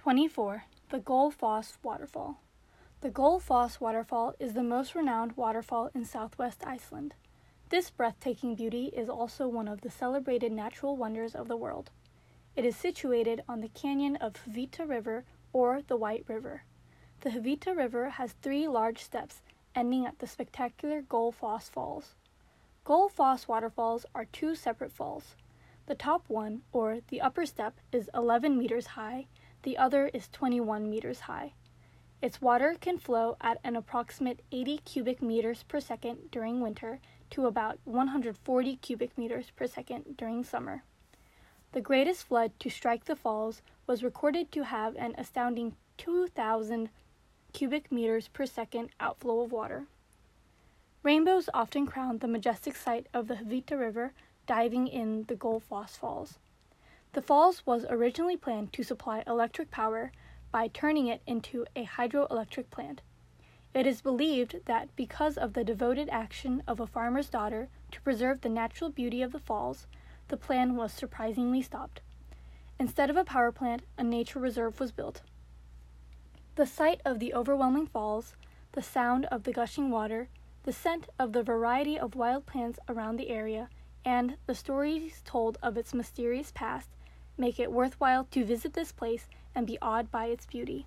24. The Gullfoss Waterfall. The Gullfoss Waterfall is the most renowned waterfall in southwest Iceland. This breathtaking beauty is also one of the celebrated natural wonders of the world. It is situated on the canyon of Hvita River or the White River. The Hvita River has three large steps ending at the spectacular Gullfoss Falls. Gullfoss waterfalls are two separate falls. The top one, or the upper step, is 11 meters high the other is 21 meters high. Its water can flow at an approximate 80 cubic meters per second during winter to about 140 cubic meters per second during summer. The greatest flood to strike the falls was recorded to have an astounding 2,000 cubic meters per second outflow of water. Rainbows often crown the majestic sight of the Hvita River diving in the Gullfoss Falls. The falls was originally planned to supply electric power by turning it into a hydroelectric plant. It is believed that because of the devoted action of a farmer's daughter to preserve the natural beauty of the falls, the plan was surprisingly stopped. Instead of a power plant, a nature reserve was built. The sight of the overwhelming falls, the sound of the gushing water, the scent of the variety of wild plants around the area, and the stories told of its mysterious past make it worthwhile to visit this place and be awed by its beauty.